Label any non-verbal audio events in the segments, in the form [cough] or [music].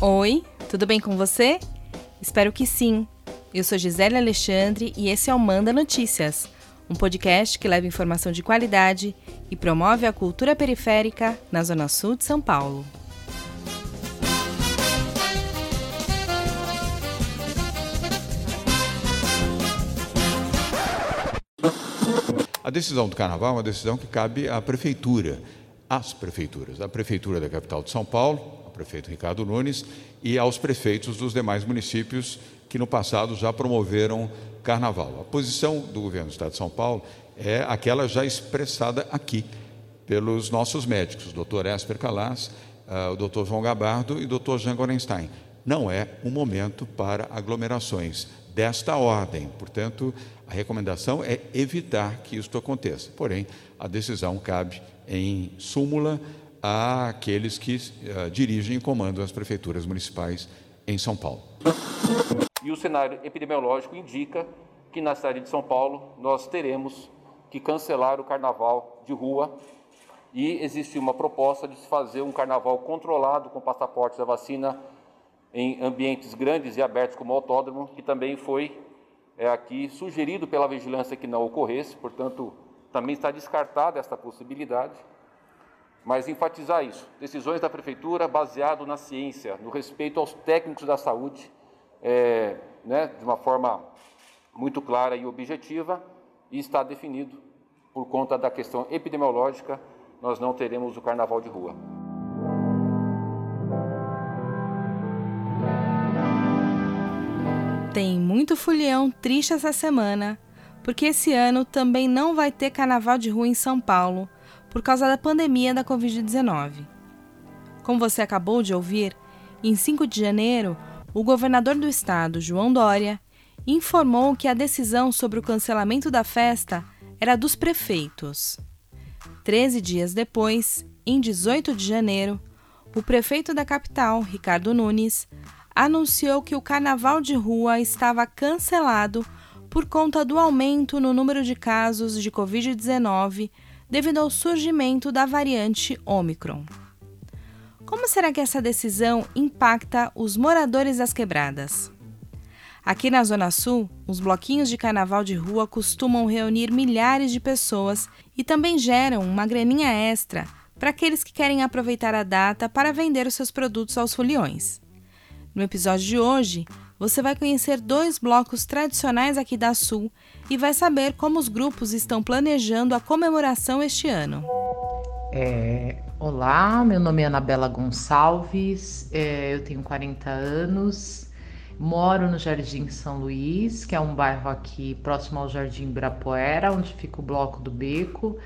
Oi, tudo bem com você? Espero que sim. Eu sou Gisele Alexandre e esse é o Manda Notícias, um podcast que leva informação de qualidade e promove a cultura periférica na Zona Sul de São Paulo. A decisão do carnaval é uma decisão que cabe à prefeitura, às prefeituras, à prefeitura da capital de São Paulo, prefeito Ricardo Nunes, e aos prefeitos dos demais municípios que no passado já promoveram carnaval. A posição do governo do Estado de São Paulo é aquela já expressada aqui pelos nossos médicos, o doutor Esper Calas, uh, o doutor João Gabardo e o doutor Jean Gorenstein. Não é um momento para aglomerações desta ordem. Portanto, a recomendação é evitar que isso aconteça. Porém, a decisão cabe em súmula àqueles que uh, dirigem e comandam as prefeituras municipais em São Paulo. E o cenário epidemiológico indica que na cidade de São Paulo nós teremos que cancelar o carnaval de rua e existe uma proposta de se fazer um carnaval controlado com passaportes da vacina em ambientes grandes e abertos como o autódromo, que também foi é, aqui sugerido pela vigilância que não ocorresse, portanto, também está descartada esta possibilidade. Mas enfatizar isso, decisões da prefeitura baseado na ciência, no respeito aos técnicos da saúde, é, né, de uma forma muito clara e objetiva, e está definido por conta da questão epidemiológica, nós não teremos o carnaval de rua. Tem muito folião triste essa semana, porque esse ano também não vai ter carnaval de rua em São Paulo por causa da pandemia da Covid-19. Como você acabou de ouvir, em 5 de janeiro, o governador do estado, João Dória, informou que a decisão sobre o cancelamento da festa era dos prefeitos. Treze dias depois, em 18 de janeiro, o prefeito da capital, Ricardo Nunes, anunciou que o carnaval de rua estava cancelado por conta do aumento no número de casos de Covid-19 devido ao surgimento da variante Omicron. Como será que essa decisão impacta os moradores das quebradas? Aqui na Zona Sul, os bloquinhos de carnaval de rua costumam reunir milhares de pessoas e também geram uma graninha extra para aqueles que querem aproveitar a data para vender os seus produtos aos foliões. No episódio de hoje, você vai conhecer dois blocos tradicionais aqui da Sul e vai saber como os grupos estão planejando a comemoração este ano. É, olá, meu nome é Anabela Gonçalves, é, eu tenho 40 anos, moro no Jardim São Luís, que é um bairro aqui próximo ao Jardim Ibirapuera, onde fica o Bloco do Beco.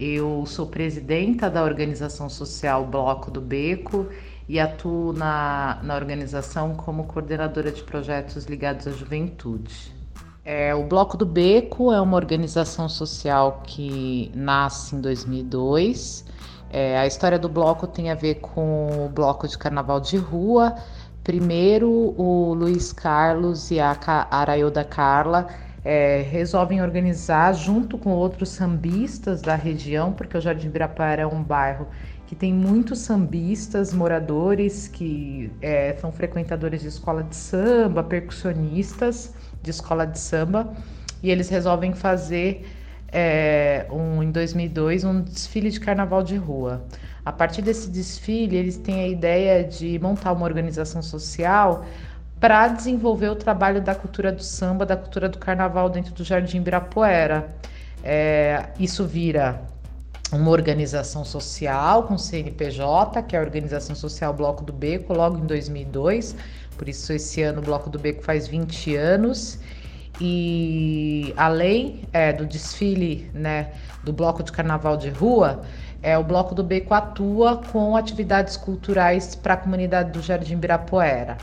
Eu sou presidenta da organização social Bloco do Beco e atuo na, na organização como coordenadora de projetos ligados à juventude. É, o Bloco do Beco é uma organização social que nasce em 2002. É, a história do bloco tem a ver com o bloco de carnaval de rua. Primeiro, o Luiz Carlos e a Arailda Carla é, resolvem organizar junto com outros sambistas da região, porque o Jardim Ibirapuera é um bairro que tem muitos sambistas, moradores que é, são frequentadores de escola de samba, percussionistas de escola de samba, e eles resolvem fazer é, um, em 2002 um desfile de carnaval de rua. A partir desse desfile, eles têm a ideia de montar uma organização social para desenvolver o trabalho da cultura do samba, da cultura do carnaval dentro do Jardim Ibirapuera. É, isso vira uma organização social com CNPJ, que é a Organização Social Bloco do Beco, logo em 2002. Por isso, esse ano o Bloco do Beco faz 20 anos. E além é, do desfile né, do Bloco de Carnaval de Rua, é, o Bloco do Beco atua com atividades culturais para a comunidade do Jardim Birapuera.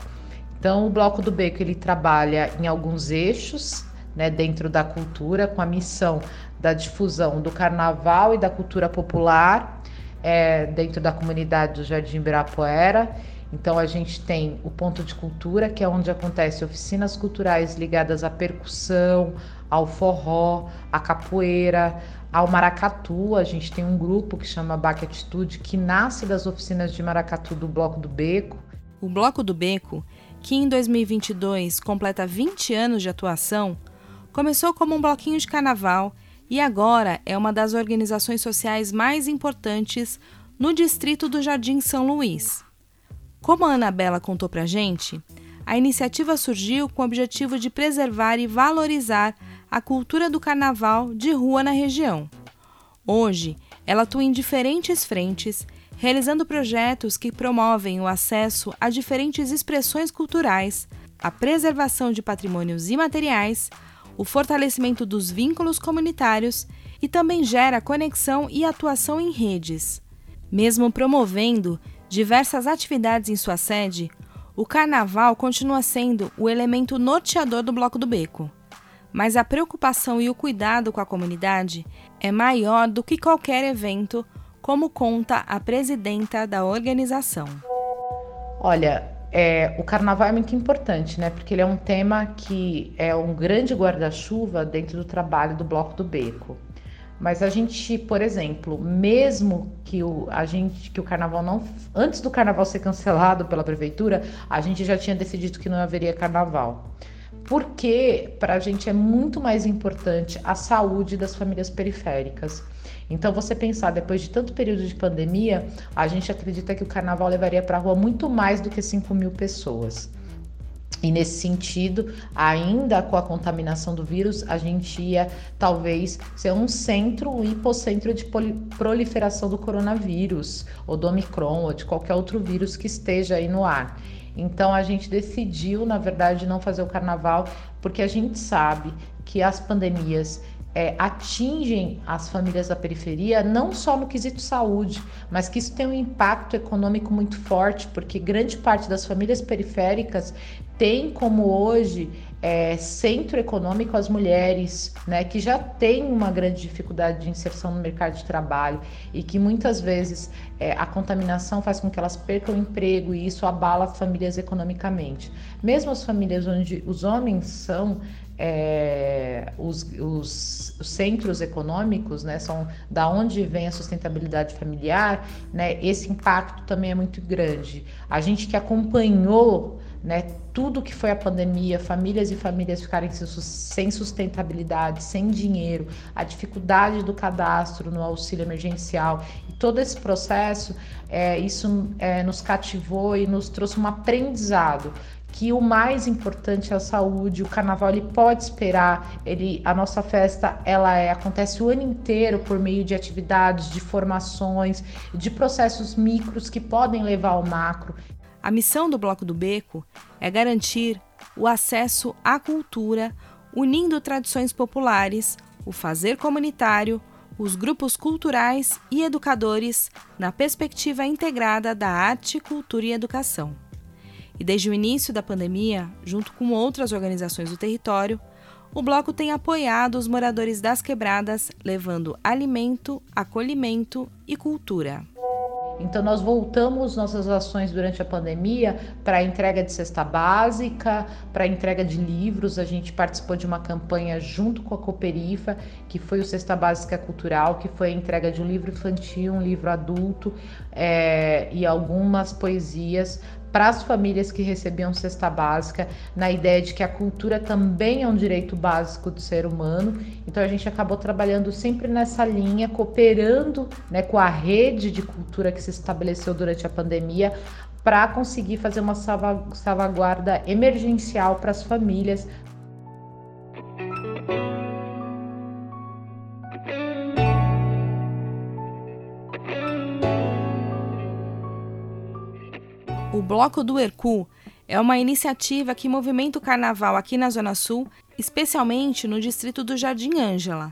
Então, o Bloco do Beco ele trabalha em alguns eixos, né, dentro da cultura, com a missão da difusão do carnaval e da cultura popular é, dentro da comunidade do Jardim Ibirapuera. Então a gente tem o ponto de cultura, que é onde acontecem oficinas culturais ligadas à percussão, ao forró, à capoeira, ao maracatu. A gente tem um grupo que chama Baque Atitude, que nasce das oficinas de maracatu do Bloco do Beco. O Bloco do Beco, que em 2022 completa 20 anos de atuação, começou como um bloquinho de carnaval e agora é uma das organizações sociais mais importantes no distrito do Jardim São Luís. Como a Anabela contou pra gente, a iniciativa surgiu com o objetivo de preservar e valorizar a cultura do carnaval de rua na região. Hoje, ela atua em diferentes frentes realizando projetos que promovem o acesso a diferentes expressões culturais, a preservação de patrimônios imateriais, o fortalecimento dos vínculos comunitários e também gera conexão e atuação em redes. Mesmo promovendo diversas atividades em sua sede, o carnaval continua sendo o elemento norteador do Bloco do Beco. Mas a preocupação e o cuidado com a comunidade é maior do que qualquer evento como conta a presidenta da organização. Olha, é, o carnaval é muito importante, né? Porque ele é um tema que é um grande guarda-chuva dentro do trabalho do Bloco do Beco. Mas a gente, por exemplo, mesmo que o, a gente, que o carnaval não. Antes do carnaval ser cancelado pela prefeitura, a gente já tinha decidido que não haveria carnaval. Porque para a gente é muito mais importante a saúde das famílias periféricas. Então, você pensar, depois de tanto período de pandemia, a gente acredita que o carnaval levaria para a rua muito mais do que 5 mil pessoas. E nesse sentido, ainda com a contaminação do vírus, a gente ia talvez ser um centro, um hipocentro de proliferação do coronavírus, ou do Omicron, ou de qualquer outro vírus que esteja aí no ar. Então a gente decidiu, na verdade, não fazer o carnaval, porque a gente sabe que as pandemias é, atingem as famílias da periferia, não só no quesito saúde, mas que isso tem um impacto econômico muito forte, porque grande parte das famílias periféricas tem como hoje é, centro econômico as mulheres, né, que já têm uma grande dificuldade de inserção no mercado de trabalho e que muitas vezes é, a contaminação faz com que elas percam o emprego e isso abala as famílias economicamente. Mesmo as famílias onde os homens são é, os, os, os, centros econômicos, né, são da onde vem a sustentabilidade familiar, né, esse impacto também é muito grande. A gente que acompanhou né, tudo que foi a pandemia, famílias e famílias ficarem sem sustentabilidade, sem dinheiro, a dificuldade do cadastro no auxílio emergencial e todo esse processo, é, isso é, nos cativou e nos trouxe um aprendizado que o mais importante é a saúde. O carnaval ele pode esperar. Ele, a nossa festa ela é, acontece o ano inteiro por meio de atividades, de formações, de processos micros que podem levar ao macro. A missão do Bloco do Beco é garantir o acesso à cultura, unindo tradições populares, o fazer comunitário, os grupos culturais e educadores na perspectiva integrada da arte, cultura e educação. E desde o início da pandemia, junto com outras organizações do território, o bloco tem apoiado os moradores das quebradas, levando alimento, acolhimento e cultura. Então, nós voltamos nossas ações durante a pandemia para a entrega de cesta básica, para a entrega de livros. A gente participou de uma campanha junto com a Cooperifa, que foi o Cesta Básica Cultural, que foi a entrega de um livro infantil, um livro adulto é, e algumas poesias para as famílias que recebiam cesta básica, na ideia de que a cultura também é um direito básico do ser humano. Então a gente acabou trabalhando sempre nessa linha, cooperando né, com a rede de cultura que se estabeleceu durante a pandemia para conseguir fazer uma salvaguarda emergencial para as famílias, Bloco do Hercu é uma iniciativa que movimenta o carnaval aqui na Zona Sul, especialmente no distrito do Jardim Ângela.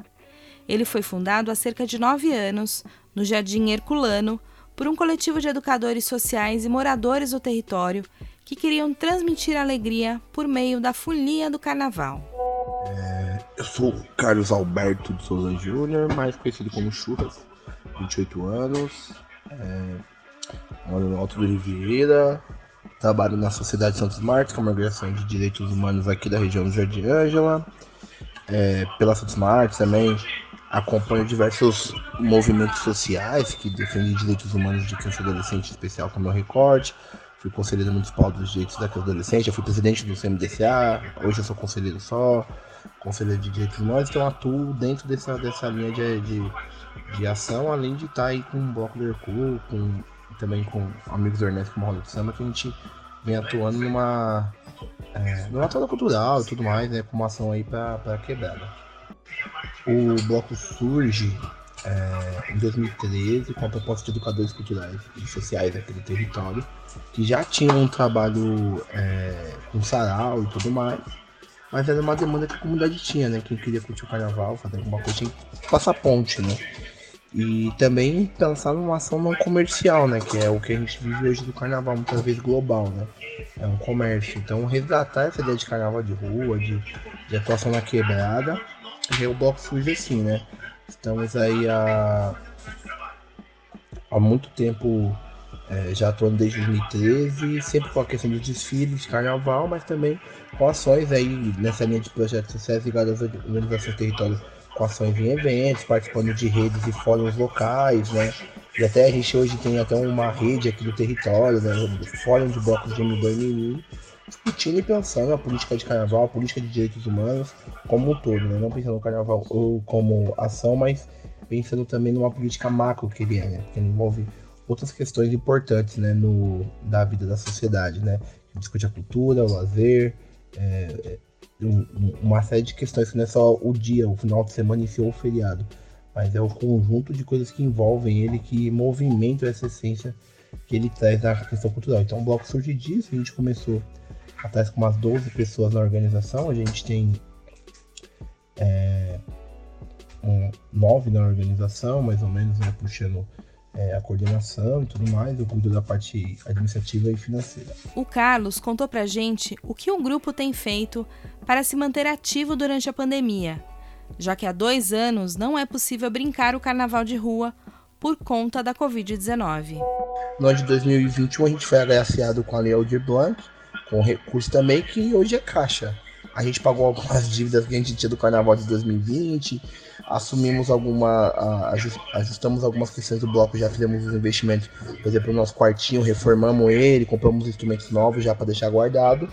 Ele foi fundado há cerca de nove anos, no Jardim Herculano, por um coletivo de educadores sociais e moradores do território que queriam transmitir alegria por meio da folia do carnaval. É, eu sou Carlos Alberto de Souza Júnior, mais conhecido como Churras, 28 anos. É, moro no Alto do Ribeira, trabalho na Sociedade Santos Martins, que é uma organização de direitos humanos aqui da região do Jardim Ângela. É, pela Santos Martins também acompanho diversos movimentos sociais que defendem direitos humanos de criança e adolescente, especial como é o Recorte. fui conselheiro municipal dos direitos da adolescente, eu fui presidente do CMDCA, hoje eu sou conselheiro só, conselheiro de direitos humanos, então atuo dentro dessa, dessa linha de, de, de ação, além de estar aí com o Bloco do Hercule, com, também com amigos do Ernesto como Roda do Samba, que a gente vem atuando numa, é, numa toda cultural e tudo mais, né, com uma ação aí para quebrada. O bloco surge é, em 2013 com a proposta de educadores culturais e sociais do território, que já tinham um trabalho é, com sarau e tudo mais, mas era uma demanda que a comunidade tinha, né? Quem queria curtir o carnaval, fazer alguma coisa, tinha que passar ponte, né? E também pensar numa ação não comercial, né? Que é o que a gente vive hoje do carnaval, muitas vezes global, né? É um comércio. Então, resgatar essa ideia de carnaval de rua, de, de atuação na quebrada, e o bloco surge assim, né? Estamos aí há, há muito tempo é, já atuando desde 2013, sempre com a questão dos desfiles de carnaval, mas também com ações aí nessa linha de projetos sociais ligados às organizações territórias, com ações em eventos, participando de redes e fóruns locais, né? E até a gente hoje tem até uma rede aqui do território, né? Fórum de blocos de M2 discutindo e pensando a política de carnaval, a política de direitos humanos como um todo, né? Não pensando no carnaval como ação, mas pensando também numa política macro que ele é, né? Que envolve outras questões importantes, né? No, da vida da sociedade, né? Discute a cultura, o lazer, é um, uma série de questões que não é só o dia, o final de semana e o feriado, mas é o conjunto de coisas que envolvem ele, que movimentam essa essência que ele traz da questão cultural. Então o bloco surge disso, a gente começou atrás com umas 12 pessoas na organização. A gente tem é, um, nove na organização, mais ou menos, né, puxando é, a coordenação e tudo mais. Eu cuido da parte administrativa e financeira. O Carlos contou pra gente o que o grupo tem feito para se manter ativo durante a pandemia, já que há dois anos não é possível brincar o carnaval de rua por conta da Covid-19. No ano de 2021, a gente foi agraciado com a Lei Aldir Blanc, com recurso também que hoje é caixa. A gente pagou algumas [laughs] dívidas que a gente tinha do carnaval de 2020, assumimos alguma. ajustamos algumas questões do bloco, já fizemos os investimentos, por exemplo, o nosso quartinho, reformamos ele, compramos instrumentos novos já para deixar guardado.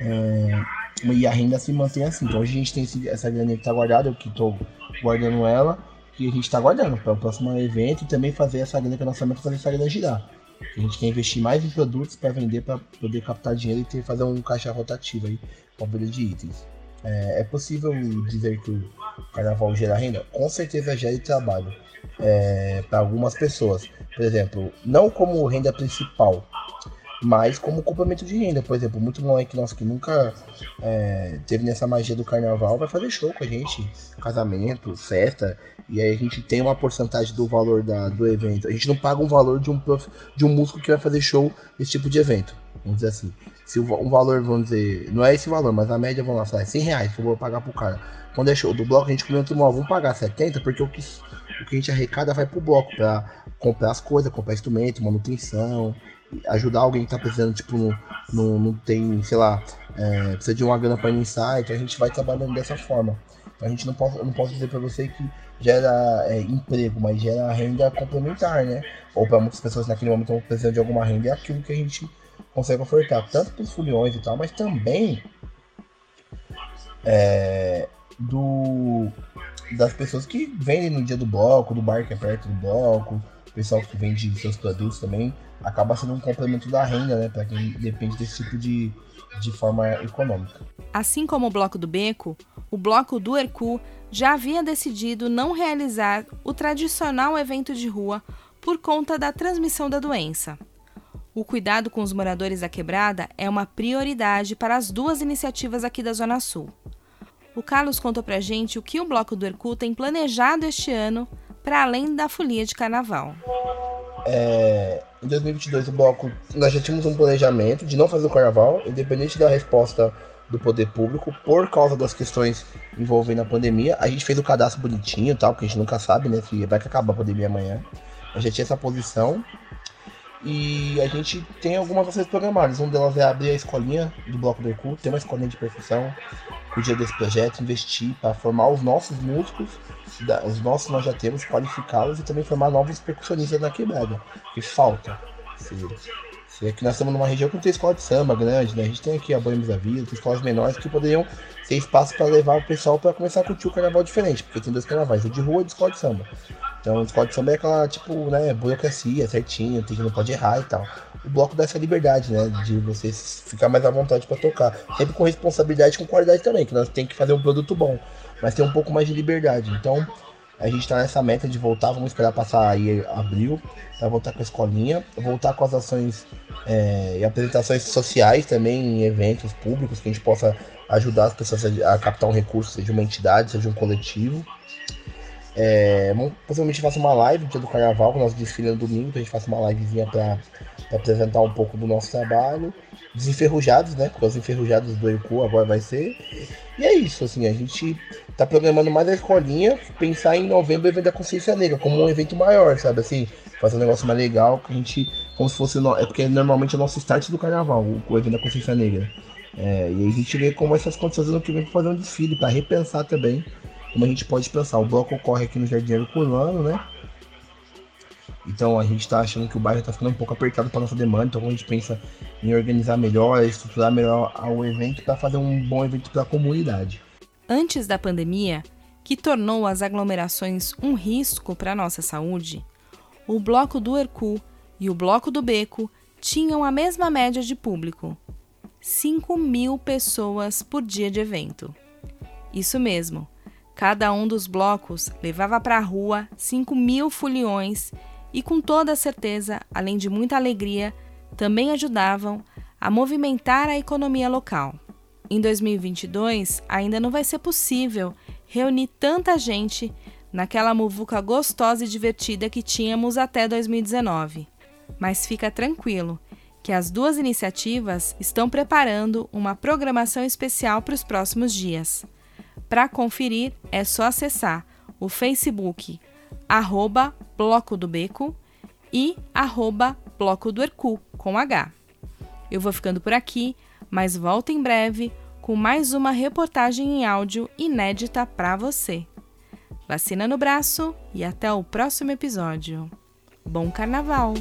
É, e a renda se mantém assim. Então hoje a gente tem esse, essa grana que está guardada, eu que estou guardando ela, que a gente está guardando para o próximo evento e também fazer essa grana que é nossa meta fazer essa grana girar. A gente quer investir mais em produtos para vender, para poder captar dinheiro e ter, fazer um caixa rotativo aí, com a de itens. É, é, possível dizer que o carnaval gera renda? Com certeza gera trabalho é, para algumas pessoas. Por exemplo, não como renda principal, mas como complemento de renda. Por exemplo, muito moleque nosso que nunca é, teve nessa magia do carnaval vai fazer show com a gente, casamento, festa, e aí a gente tem uma porcentagem do valor da, do evento. A gente não paga um valor de um, prof, de um músico que vai fazer show nesse tipo de evento. Vamos dizer assim. Se um valor, vamos dizer, não é esse valor, mas a média, vamos lá, é 100 reais que eu vou pagar pro cara. Quando é show do bloco, a gente comenta, vamos pagar 70, porque o que, o que a gente arrecada vai pro bloco, pra comprar as coisas, comprar instrumento, manutenção, ajudar alguém que tá precisando, tipo, não, não, tem, sei lá, é, precisa de uma grana para iniciar, então a gente vai trabalhando dessa forma. Então a gente não pode, não posso dizer para você que gera é, emprego, mas gera renda complementar, né? Ou para muitas pessoas naquele momento estão precisando de alguma renda, é aquilo que a gente consegue ofertar, tanto os foliões e tal, mas também é, do das pessoas que vendem no dia do bloco, do bar que é perto do bloco, o pessoal que vende seus produtos também acaba sendo um complemento da renda, né, para quem depende desse tipo de, de forma econômica. Assim como o Bloco do Beco, o Bloco do Hercu já havia decidido não realizar o tradicional evento de rua por conta da transmissão da doença. O cuidado com os moradores da quebrada é uma prioridade para as duas iniciativas aqui da Zona Sul. O Carlos contou pra gente o que o Bloco do Hercu tem planejado este ano para além da folia de carnaval. É, em 2022, o bloco, nós já tínhamos um planejamento de não fazer o carnaval, independente da resposta do poder público, por causa das questões envolvendo a pandemia. A gente fez o cadastro bonitinho tal, porque a gente nunca sabe, né, se vai acabar a pandemia amanhã. A gente tinha essa posição. E a gente tem algumas ações programadas. Uma delas é abrir a escolinha do Bloco do Ecu, ter uma escolinha de percussão, cuidar desse projeto, investir para formar os nossos músicos os nossos nós já temos, qualificá-los e também formar novos percussionistas na quebrada, que falta. Se aqui nós estamos numa região que não tem escola de samba grande, né? A gente tem aqui a Boêmios da Vida, tem escolas menores que poderiam ser espaço para levar o pessoal para começar a curtir o carnaval diferente, porque tem dois carnavais, o de rua e de escola de samba. Então, escola de samba é aquela, tipo, né, burocracia, certinho, tem que não pode errar e tal. O bloco dá essa liberdade, né, de você ficar mais à vontade para tocar. Sempre com responsabilidade e com qualidade também, que nós tem que fazer um produto bom, mas tem um pouco mais de liberdade. Então, a gente está nessa meta de voltar, vamos esperar passar aí abril, para voltar com a escolinha, voltar com as ações é, e apresentações sociais também em eventos públicos, que a gente possa ajudar as pessoas a captar um recurso, seja uma entidade, seja um coletivo. É, possivelmente faça uma live no dia do carnaval, com o nosso desfile no domingo, então a gente faça uma livezinha para apresentar um pouco do nosso trabalho. Desenferrujados, né? Porque os enferrujados do ECU agora vai ser. E é isso, assim, a gente tá programando mais a escolinha, pensar em novembro o evento da consciência negra, como um evento maior, sabe? Assim, fazer um negócio mais legal, que a gente. Como se fosse. No, é porque normalmente é o nosso start do carnaval, o, evento da consciência negra. É, e aí a gente vê como essas condições ano que vem pra fazer um desfile, para repensar também como a gente pode pensar. O bloco ocorre aqui no Jardim Herculano, né? Então a gente está achando que o bairro está ficando um pouco apertado para nossa demanda, então a gente pensa em organizar melhor, estruturar melhor o evento para fazer um bom evento para a comunidade. Antes da pandemia, que tornou as aglomerações um risco para a nossa saúde, o bloco do Hercu e o bloco do Beco tinham a mesma média de público: 5 mil pessoas por dia de evento. Isso mesmo, Cada um dos blocos levava para a rua 5 mil foliões e, com toda certeza, além de muita alegria, também ajudavam a movimentar a economia local. Em 2022, ainda não vai ser possível reunir tanta gente naquela muvuca gostosa e divertida que tínhamos até 2019. Mas fica tranquilo que as duas iniciativas estão preparando uma programação especial para os próximos dias. Para conferir, é só acessar o Facebook arroba Bloco do Beco e arroba Bloco do Hercu, com H. Eu vou ficando por aqui, mas volto em breve com mais uma reportagem em áudio inédita para você. Vacina no braço e até o próximo episódio. Bom Carnaval!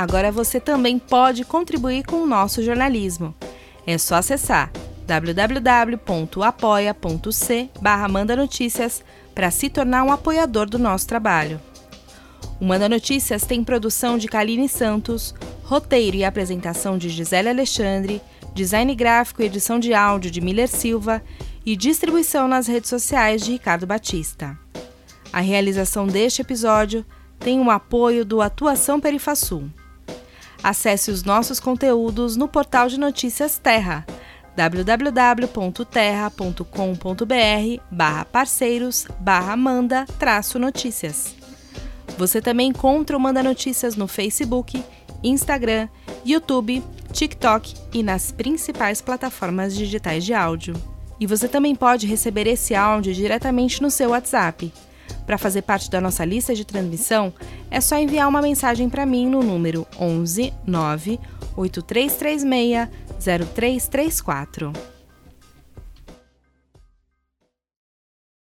Agora você também pode contribuir com o nosso jornalismo. É só acessar www.apoia.c barra Manda Notícias para se tornar um apoiador do nosso trabalho. O Manda Notícias tem produção de Kaline Santos, roteiro e apresentação de Gisele Alexandre, design gráfico e edição de áudio de Miller Silva e distribuição nas redes sociais de Ricardo Batista. A realização deste episódio tem o apoio do Atuação Perifasul. Acesse os nossos conteúdos no portal de notícias Terra www.terra.com.br parceiros manda notícias. Você também encontra o Manda Notícias no Facebook, Instagram, YouTube, TikTok e nas principais plataformas digitais de áudio. E você também pode receber esse áudio diretamente no seu WhatsApp para fazer parte da nossa lista de transmissão, é só enviar uma mensagem para mim no número 11 9 8336 0334.